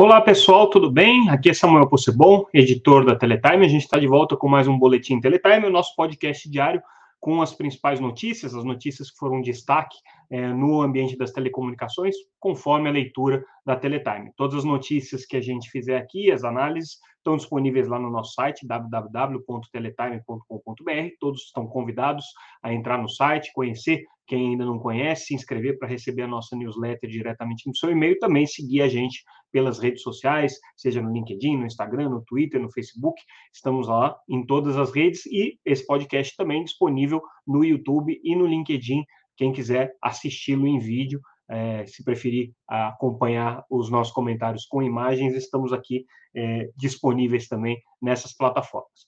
Olá pessoal, tudo bem? Aqui é Samuel Possebon, editor da Teletime. A gente está de volta com mais um Boletim Teletime, o nosso podcast diário com as principais notícias, as notícias que foram destaque é, no ambiente das telecomunicações, conforme a leitura da Teletime. Todas as notícias que a gente fizer aqui, as análises, estão disponíveis lá no nosso site, www.teletime.com.br. Todos estão convidados a entrar no site, conhecer quem ainda não conhece, se inscrever para receber a nossa newsletter diretamente no seu e-mail, também seguir a gente pelas redes sociais, seja no LinkedIn, no Instagram, no Twitter, no Facebook. Estamos lá em todas as redes e esse podcast também disponível no YouTube e no LinkedIn. Quem quiser assisti-lo em vídeo, é, se preferir acompanhar os nossos comentários com imagens, estamos aqui é, disponíveis também nessas plataformas.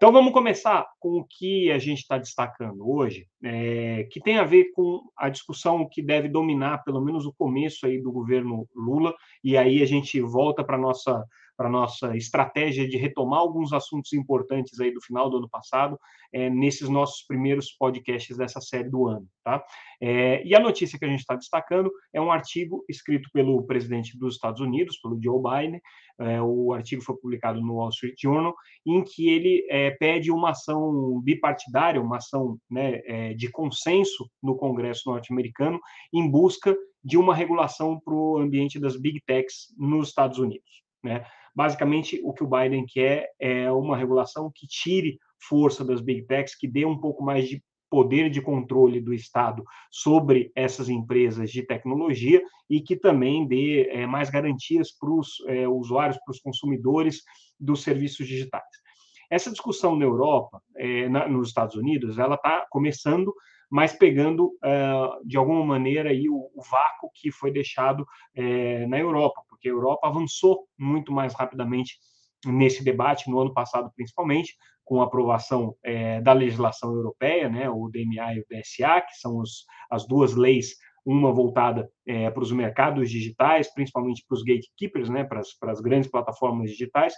Então vamos começar com o que a gente está destacando hoje, é, que tem a ver com a discussão que deve dominar pelo menos o começo aí do governo Lula, e aí a gente volta para nossa para nossa estratégia de retomar alguns assuntos importantes aí do final do ano passado, é, nesses nossos primeiros podcasts dessa série do ano. Tá? É, e a notícia que a gente está destacando é um artigo escrito pelo presidente dos Estados Unidos, pelo Joe Biden. É, o artigo foi publicado no Wall Street Journal, em que ele pede uma ação bipartidária, uma ação né, de consenso no Congresso norte-americano, em busca de uma regulação para o ambiente das big techs nos Estados Unidos. Né? Basicamente, o que o Biden quer é uma regulação que tire força das big techs, que dê um pouco mais de poder de controle do Estado sobre essas empresas de tecnologia e que também dê é, mais garantias para os é, usuários, para os consumidores dos serviços digitais. Essa discussão na Europa, é, na, nos Estados Unidos, ela está começando, mas pegando uh, de alguma maneira aí o, o, vácuo que foi deixado é, na Europa, porque a Europa avançou muito mais rapidamente nesse debate no ano passado, principalmente com a aprovação é, da legislação europeia, né, o DMA e o DSA, que são os, as duas leis uma voltada para os mercados digitais, principalmente para os gatekeepers, né, para as grandes plataformas digitais,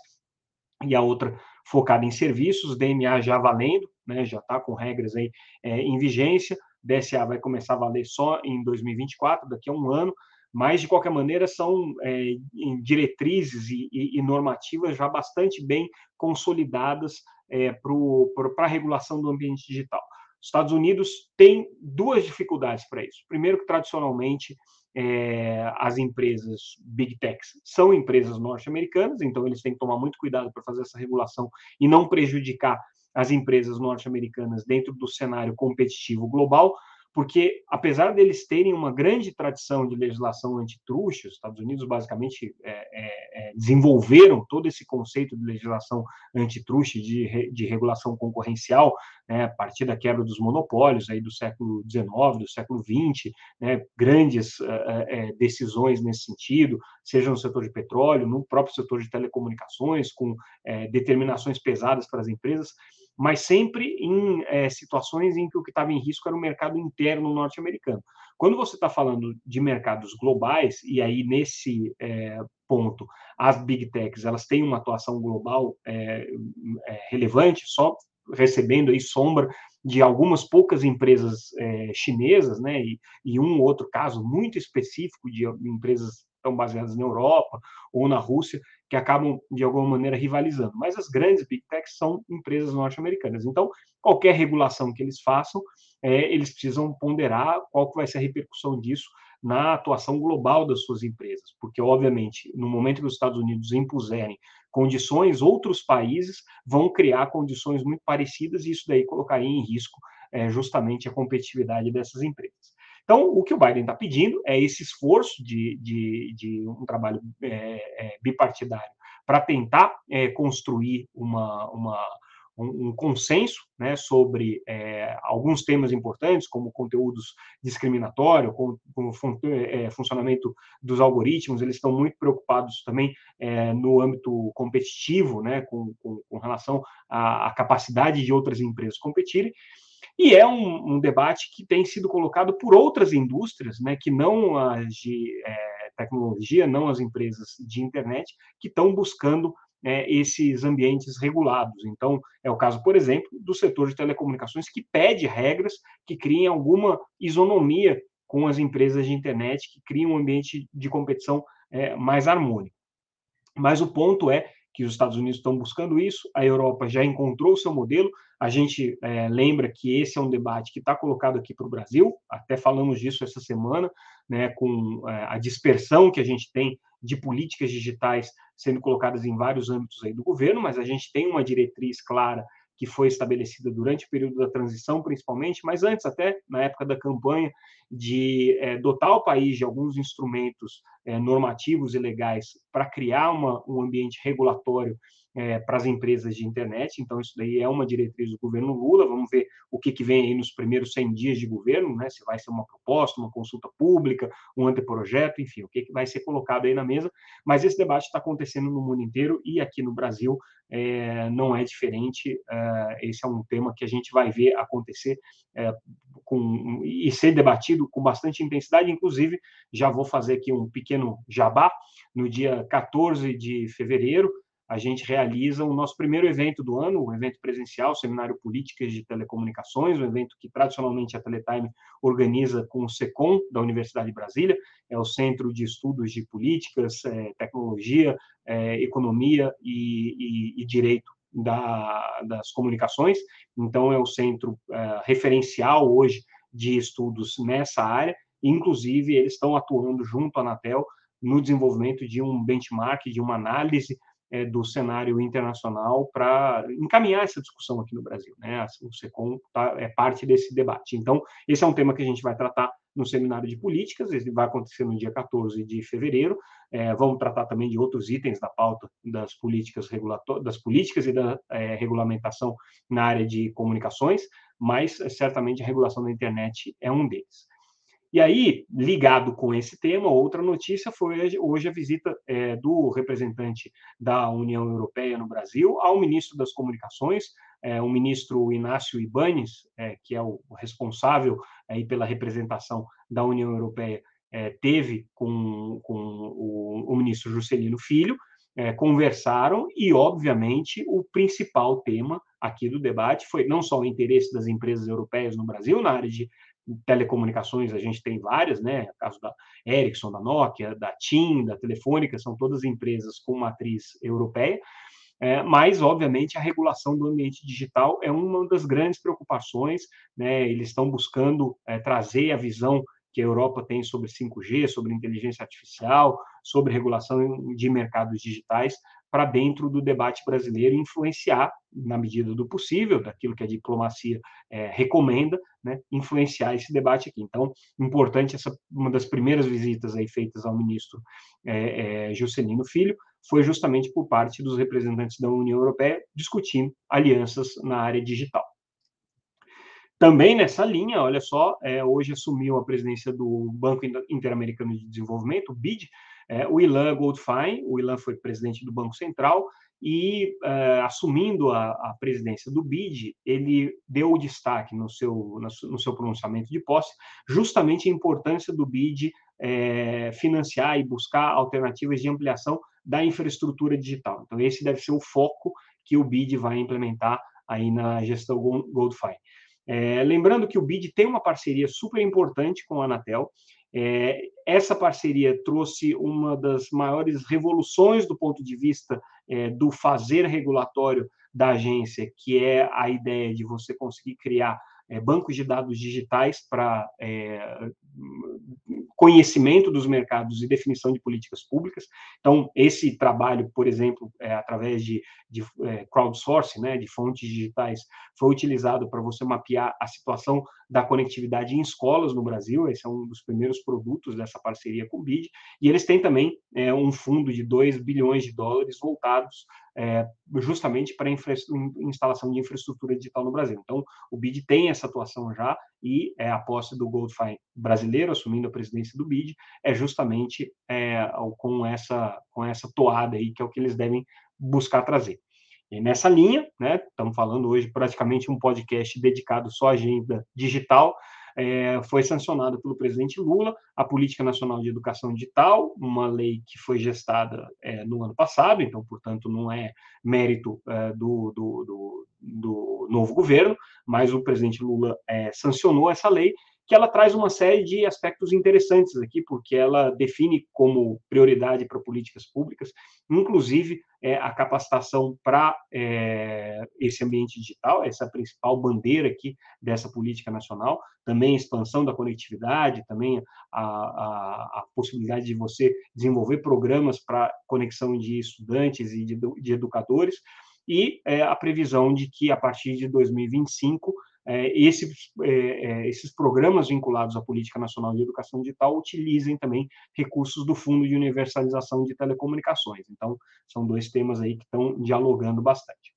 e a outra focada em serviços, DMA já valendo, né, já está com regras aí é, em vigência, DSA vai começar a valer só em 2024, daqui a um ano, mas de qualquer maneira são é, diretrizes e, e, e, normativas já bastante bem consolidadas é, para a regulação do ambiente digital. Os Estados Unidos têm duas dificuldades para isso. Primeiro, que tradicionalmente é, as empresas big techs são empresas norte-americanas, então eles têm que tomar muito cuidado para fazer essa regulação e não prejudicar as empresas norte-americanas dentro do cenário competitivo global porque apesar deles terem uma grande tradição de legislação antitruste, os Estados Unidos basicamente é, é, é desenvolveram todo esse conceito de legislação antitruste, de, de regulação concorrencial, né, a partir da quebra dos monopólios aí do século XIX, do século XX, né, grandes é, decisões nesse sentido, seja no setor de petróleo, no próprio setor de telecomunicações, com é, determinações pesadas para as empresas mas sempre em é, situações em que o que estava em risco era o mercado interno norte-americano. Quando você está falando de mercados globais, e aí nesse é, ponto as big techs elas têm uma atuação global é, relevante, só recebendo aí sombra de algumas poucas empresas chinesas, né, e, e um outro caso muito específico de empresas estão baseadas na Europa ou na Rússia, que acabam, de alguma maneira, rivalizando. Mas as grandes big techs são empresas norte-americanas. Então, qualquer regulação que eles façam, é, eles precisam ponderar qual que vai ser a repercussão disso na atuação global das suas empresas, porque, obviamente, no momento que os Estados Unidos impuserem condições, outros países vão criar condições muito parecidas e isso daí colocaria em risco é, justamente a competitividade dessas empresas. Então, o que o Biden está pedindo é esse esforço de, de, de um trabalho é, é, bipartidário para tentar é, construir uma, uma um, um, consenso né, sobre é, alguns temas importantes, como conteúdos discriminatórios, como, como fun é, funcionamento dos algoritmos, eles estão muito preocupados também é, no âmbito competitivo, né, com, com, com relação à, à, capacidade de outras empresas competirem, e é um, um, debate que tem sido colocado por outras indústrias, né, que não as de é, tecnologia, não as empresas de internet, que estão buscando é, esses ambientes regulados. Então, é o caso, por exemplo, do setor de telecomunicações, que pede regras que criem alguma isonomia com as empresas de internet, que criem um ambiente de competição é, mais harmônico. Mas o ponto é que os Estados Unidos estão buscando isso, a Europa já encontrou o seu modelo. A gente é, lembra que esse é um debate que está colocado aqui para o Brasil, até falamos disso essa semana, né, com é, a dispersão que a gente tem de políticas digitais sendo colocadas em vários âmbitos aí do governo, mas a gente tem uma diretriz clara que foi estabelecida durante o período da transição, principalmente, mas antes, até na época da campanha, de é, dotar o país de alguns instrumentos é, normativos e legais para criar uma, um ambiente regulatório é, para as empresas de internet. Então, isso daí é uma diretriz do governo Lula. Vamos ver o que, que vem aí nos primeiros 100 dias de governo, né? se vai ser uma proposta, uma consulta pública, um anteprojeto, enfim, o que, que vai ser colocado aí na mesa. Mas esse debate está acontecendo no mundo inteiro e aqui no Brasil é, não é diferente. É, esse é um tema que a gente vai ver acontecer com, e ser debatido com bastante intensidade. Inclusive, já vou fazer aqui um pequeno jabá. No dia 14 de fevereiro, a gente realiza o nosso primeiro evento do ano, o evento presencial, Seminário Políticas de Telecomunicações, um evento que tradicionalmente a Teletime organiza com o SECOM, da Universidade de Brasília, é o Centro de Estudos de Políticas, é, Tecnologia, é, Economia e, e, e Direito da, das Comunicações, então é o centro é, referencial hoje de estudos nessa área, inclusive eles estão atuando junto à Anatel no desenvolvimento de um benchmark, de uma análise é, do cenário internacional para encaminhar essa discussão aqui no Brasil. Né? O SECOM tá, é parte desse debate. Então, esse é um tema que a gente vai tratar no seminário de políticas, ele vai acontecer no dia 14 de fevereiro. É, vamos tratar também de outros itens da pauta das políticas das políticas e da é, regulamentação na área de comunicações, mas certamente a regulação da internet é um deles. E aí, ligado com esse tema, outra notícia foi hoje a visita é, do representante da União Europeia no Brasil ao ministro das Comunicações, é, o ministro Inácio Ibanes, é, que é o responsável aí pela representação da União Europeia, é, teve com, com o, o, ministro Juscelino Filho, é, conversaram e, obviamente, o principal tema aqui do debate foi não só o interesse das empresas europeias no Brasil na área de telecomunicações, a gente tem várias, né? O caso da Ericsson, da Nokia, da TIM, da Telefônica, são todas empresas com matriz europeia. É, mas, obviamente, a regulação do ambiente digital é uma das grandes preocupações. Né? Eles estão buscando é, trazer a visão que a Europa tem sobre 5G, sobre inteligência artificial, sobre regulação de mercados digitais para dentro do debate brasileiro influenciar, na medida do possível, daquilo que a diplomacia é, recomenda, né, influenciar esse debate aqui. Então, importante essa uma das primeiras visitas aí feitas ao ministro é, é, Juscelino Filho foi justamente por parte dos representantes da União Europeia discutindo alianças na área digital. Também nessa linha, olha só, é, hoje assumiu a presidência do Banco Interamericano de Desenvolvimento, o BID, é, o Ilan Goldfein, o Ilan foi presidente do Banco Central, e é, assumindo a, a, presidência do BID, ele deu o destaque no seu, no seu pronunciamento de posse, justamente a importância do BID é, financiar e buscar alternativas de ampliação da infraestrutura digital. Então, esse deve ser o foco que o BID vai implementar aí na gestão Goldfein. É, lembrando que o BID tem uma parceria super importante com a Anatel, é, essa parceria trouxe uma das maiores revoluções do ponto de vista é, do fazer regulatório da agência, que é a ideia de você conseguir criar é, bancos de dados digitais para é, conhecimento dos mercados e definição de políticas públicas. Então, esse trabalho, por exemplo, é, através de, de é, crowdsourcing, né, de fontes digitais, foi utilizado para você mapear a situação da conectividade em escolas no Brasil. Esse é um dos primeiros produtos dessa parceria com o BID. E eles têm também é, um fundo de 2 bilhões de dólares voltados é, justamente para instalação de infraestrutura digital no Brasil. Então, o BID tem essa atuação já e é, a posse do Goldfine brasileiro assumindo a presidência do BID é justamente é, com essa com essa toada aí que é o que eles devem buscar trazer. E nessa linha, né, estamos falando hoje praticamente um podcast dedicado só à agenda digital, é, foi sancionada pelo presidente Lula. A Política Nacional de Educação Digital, uma lei que foi gestada é, no ano passado, então, portanto, não é mérito é, do, do, do, do, novo governo, mas o presidente Lula é, sancionou essa lei que ela traz uma série de aspectos interessantes aqui, porque ela define como prioridade para políticas públicas, inclusive é, a capacitação para é, esse ambiente digital, essa principal bandeira aqui dessa política nacional, também a expansão da conectividade, também a, a, a possibilidade de você desenvolver programas para conexão de estudantes e de, de educadores, e é, a previsão de que, a partir de 2025, é, esses, é, é, esses programas vinculados à Política Nacional de Educação Digital utilizem também recursos do Fundo de Universalização de Telecomunicações. Então, são dois temas aí que estão dialogando bastante.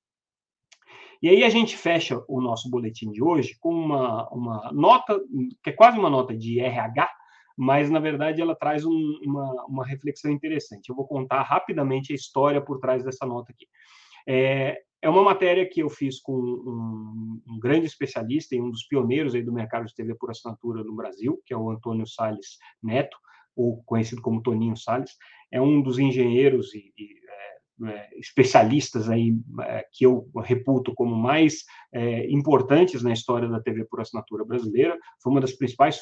E aí a gente fecha o nosso boletim de hoje com uma, uma nota, que é quase uma nota de RH, mas na verdade ela traz um, uma, uma reflexão interessante. Eu vou contar rapidamente a história por trás dessa nota aqui. É, é uma matéria que eu fiz com um, um, grande especialista e um dos pioneiros aí do mercado de TV por assinatura no Brasil, que é o Antônio Sales Neto, ou conhecido como Toninho Sales. É um dos engenheiros e, e é, especialistas aí é, que eu reputo como mais é, importantes na história da TV por assinatura brasileira. Foi uma das principais,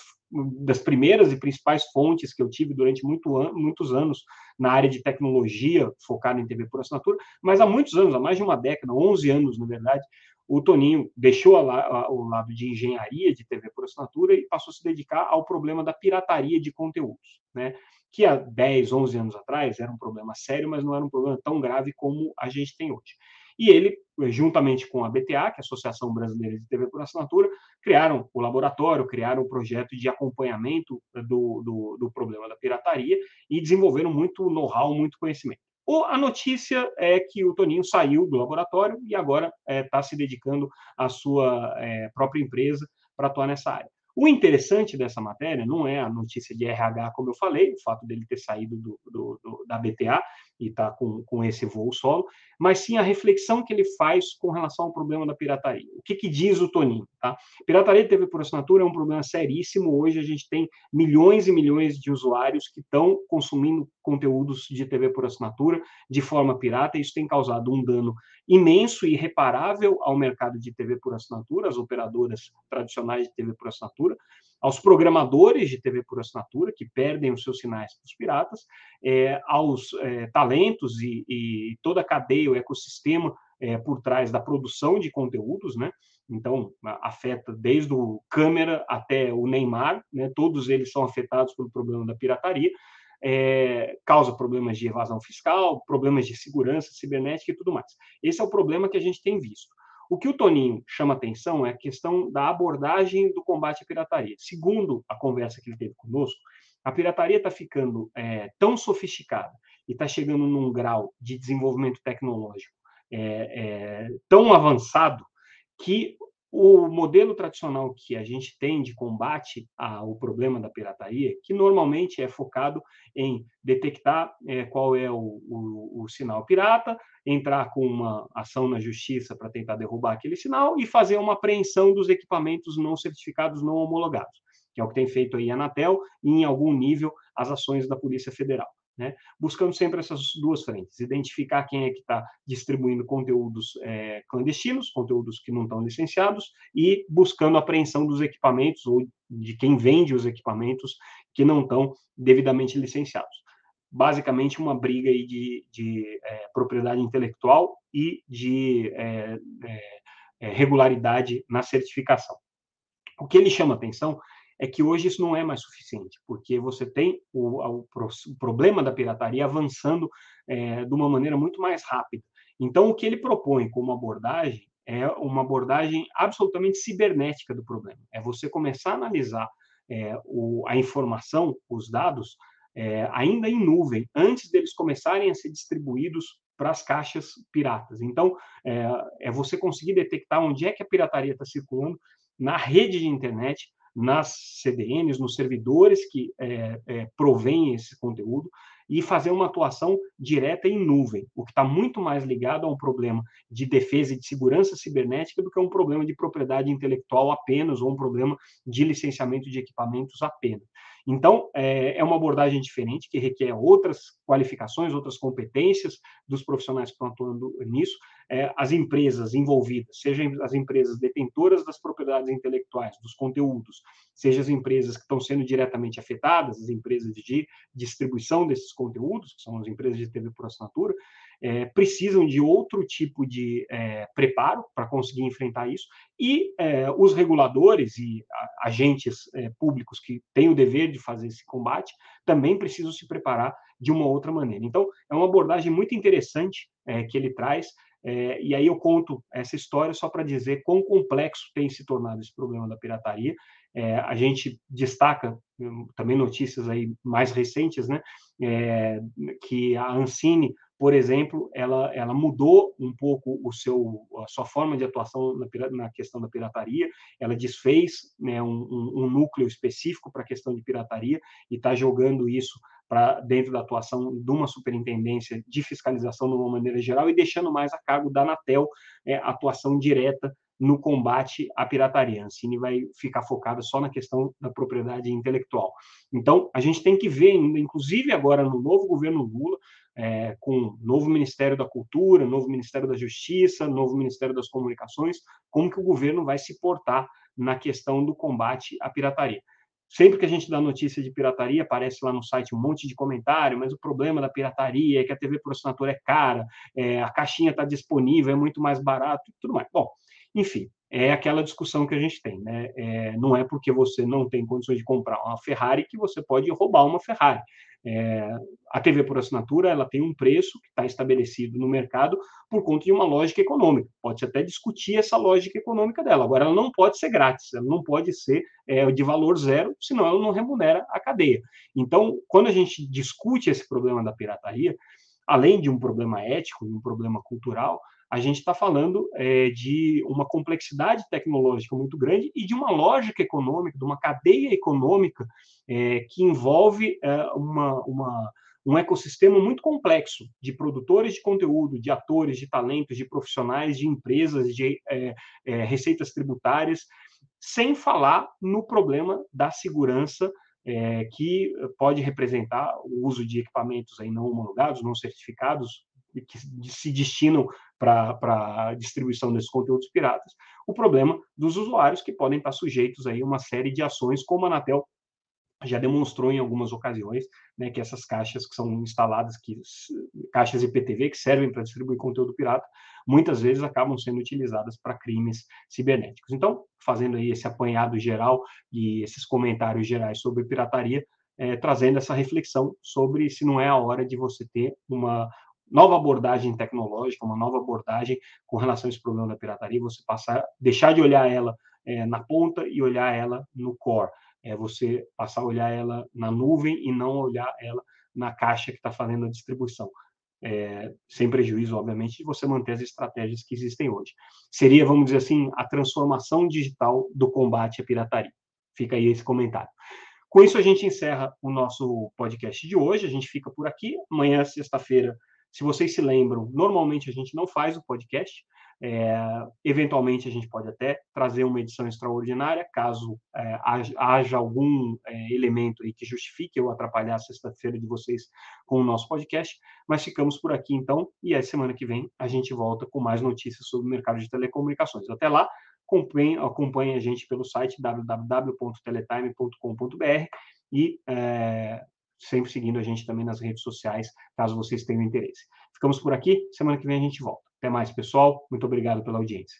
das primeiras e principais fontes que eu tive durante muito an muitos anos na área de tecnologia focada em TV por assinatura, mas há muitos anos, há mais de uma década, 11 anos, na verdade, o Toninho deixou o lado de engenharia de TV por assinatura e passou a se dedicar ao problema da pirataria de conteúdos, né? Que há 10, 11 anos atrás era um problema sério, mas não era um problema tão grave como a gente tem hoje. E ele, juntamente com a BTA, que é a Associação Brasileira de TV por Assinatura, criaram o laboratório, criaram o projeto de acompanhamento do, do, do problema da pirataria e desenvolveram muito know-how, muito conhecimento. A notícia é que o Toninho saiu do laboratório e agora está é, se dedicando à sua é, própria empresa para atuar nessa área. O interessante dessa matéria não é a notícia de RH, como eu falei, o fato dele ter saído do, do, do, da BTA e estar tá com, com esse voo solo, mas sim a reflexão que ele faz com relação ao problema da pirataria. O que, que diz o Toninho? Tá? Pirataria de TV por assinatura é um problema seríssimo. Hoje a gente tem milhões e milhões de usuários que estão consumindo conteúdos de TV por assinatura de forma pirata, e isso tem causado um dano imenso e irreparável ao mercado de TV por assinatura, as operadoras tradicionais de TV por assinatura, aos programadores de TV por assinatura, que perdem os seus sinais para os piratas, é, aos é, talentos e, e, toda a cadeia, o ecossistema é, por trás da produção de conteúdos, né? Então, afeta desde o câmera até o Neymar, né? todos eles são afetados pelo problema da pirataria, é, causa problemas de evasão fiscal, problemas de segurança cibernética e tudo mais. Esse é o problema que a gente tem visto. O que o Toninho chama atenção é a questão da abordagem do combate à pirataria. Segundo a conversa que ele teve conosco, a pirataria está ficando é, tão sofisticada e está chegando num grau de desenvolvimento tecnológico é, é, tão avançado que o modelo tradicional que a gente tem de combate ao problema da pirataria, que normalmente é focado em detectar é, qual é o, o, o, sinal pirata, entrar com uma ação na justiça para tentar derrubar aquele sinal e fazer uma apreensão dos equipamentos não certificados, não homologados, que é o que tem feito aí a Anatel e, em algum nível, as ações da Polícia Federal né? buscando sempre essas duas frentes, identificar quem é que está distribuindo conteúdos é, clandestinos, conteúdos que não estão licenciados, e buscando a apreensão dos equipamentos ou de quem vende os equipamentos que não estão devidamente licenciados. Basicamente, uma briga aí de, de é, propriedade intelectual e de é, regularidade na certificação. O que ele chama atenção é que hoje isso não é mais suficiente, porque você tem o, o, o problema da pirataria avançando é, de uma maneira muito mais rápida. Então, o que ele propõe como abordagem é uma abordagem absolutamente cibernética do problema. É você começar a analisar é, o, a informação, os dados, é, ainda em nuvem, antes deles começarem a ser distribuídos para as caixas piratas. Então, é, é você conseguir detectar onde é que a pirataria está circulando na rede de internet, nas CDNs, nos servidores que é, é, esse conteúdo, e fazer uma atuação direta em nuvem, o que está muito mais ligado a um problema de defesa e de segurança cibernética do que um problema de propriedade intelectual apenas, ou um problema de licenciamento de equipamentos apenas. Então, é, é uma abordagem diferente, que requer outras qualificações, outras competências dos profissionais que estão atuando nisso. É, as empresas envolvidas, sejam as empresas detentoras das propriedades intelectuais, dos conteúdos, seja as empresas que estão sendo diretamente afetadas, as empresas de distribuição desses conteúdos, que são as empresas de TV por assinatura, é, precisam de outro tipo de é, preparo para conseguir enfrentar isso, e é, os reguladores e agentes é, públicos que têm o dever de fazer esse combate também precisam se preparar de uma outra maneira. Então, é uma abordagem muito interessante é, que ele traz, é, e aí eu conto essa história só para dizer quão complexo tem se tornado esse problema da pirataria. É, a gente destaca hum, também notícias aí mais recentes, né, é, que a Ancine por exemplo, ela, ela mudou um pouco o seu, a sua forma de atuação na, na questão da pirataria, ela desfez né, um, um, núcleo específico para a questão de pirataria e está jogando isso para dentro da atuação de uma superintendência de fiscalização de uma maneira geral e deixando mais a cargo da Anatel é, atuação direta no combate à pirataria. A Ancine vai ficar focada só na questão da propriedade intelectual. Então, a gente tem que ver inclusive agora no novo governo Lula, é, com novo Ministério da Cultura, novo Ministério da Justiça, novo Ministério das Comunicações, como que o governo vai se portar na questão do combate à pirataria. Sempre que a gente dá notícia de pirataria, aparece lá no site um monte de comentário, mas o problema da pirataria é que a TV por assinatura é cara, é, a caixinha está disponível, é muito mais barato tudo mais. Bom, enfim, é aquela discussão que a gente tem, né? É, não é porque você não tem condições de comprar uma Ferrari que você pode roubar uma Ferrari. É, a TV por assinatura ela tem um preço que está estabelecido no mercado por conta de uma lógica econômica. Pode-se até discutir essa lógica econômica dela. Agora, ela não pode ser grátis, ela não pode ser é, de valor zero, senão ela não remunera a cadeia. Então, quando a gente discute esse problema da pirataria, além de um problema ético, de um problema cultural, a gente está falando é, de uma complexidade tecnológica muito grande e de uma lógica econômica, de uma cadeia econômica é, que envolve é, uma, uma, um ecossistema muito complexo de produtores de conteúdo, de atores, de talentos, de profissionais, de empresas, de é, é, receitas tributárias, sem falar no problema da segurança é, que pode representar o uso de equipamentos aí não homologados, não certificados, que se destinam para a distribuição desses conteúdos piratas, o problema dos usuários que podem estar sujeitos aí a uma série de ações, como a Anatel já demonstrou em algumas ocasiões, né, que essas caixas que são instaladas, que caixas IPTV que servem para distribuir conteúdo pirata, muitas vezes acabam sendo utilizadas para crimes cibernéticos. Então, fazendo aí esse apanhado geral e esses comentários gerais sobre pirataria, é, trazendo essa reflexão sobre se não é a hora de você ter uma, nova abordagem tecnológica, uma nova abordagem com relação a esse problema da pirataria, você passar, deixar de olhar ela é, na ponta e olhar ela no core. É você passar a olhar ela na nuvem e não olhar ela na caixa que está fazendo a distribuição. É, sem prejuízo, obviamente, de você manter as estratégias que existem hoje. Seria, vamos dizer assim, a transformação digital do combate à pirataria. Fica aí esse comentário. Com isso, a gente encerra o nosso podcast de hoje. A gente fica por aqui. Amanhã, sexta-feira, se vocês se lembram, normalmente a gente não faz o podcast. É, eventualmente a gente pode até trazer uma edição extraordinária, caso é, haja algum é, elemento aí que justifique eu atrapalhar a sexta-feira de vocês com o nosso podcast. Mas ficamos por aqui então, e a semana que vem a gente volta com mais notícias sobre o mercado de telecomunicações. Até lá, acompanhe, acompanhe a gente pelo site www.teletime.com.br e é, sempre seguindo a gente também nas redes sociais, caso vocês tenham interesse. Ficamos por aqui, semana que vem a gente volta. Até mais, pessoal. Muito obrigado pela audiência.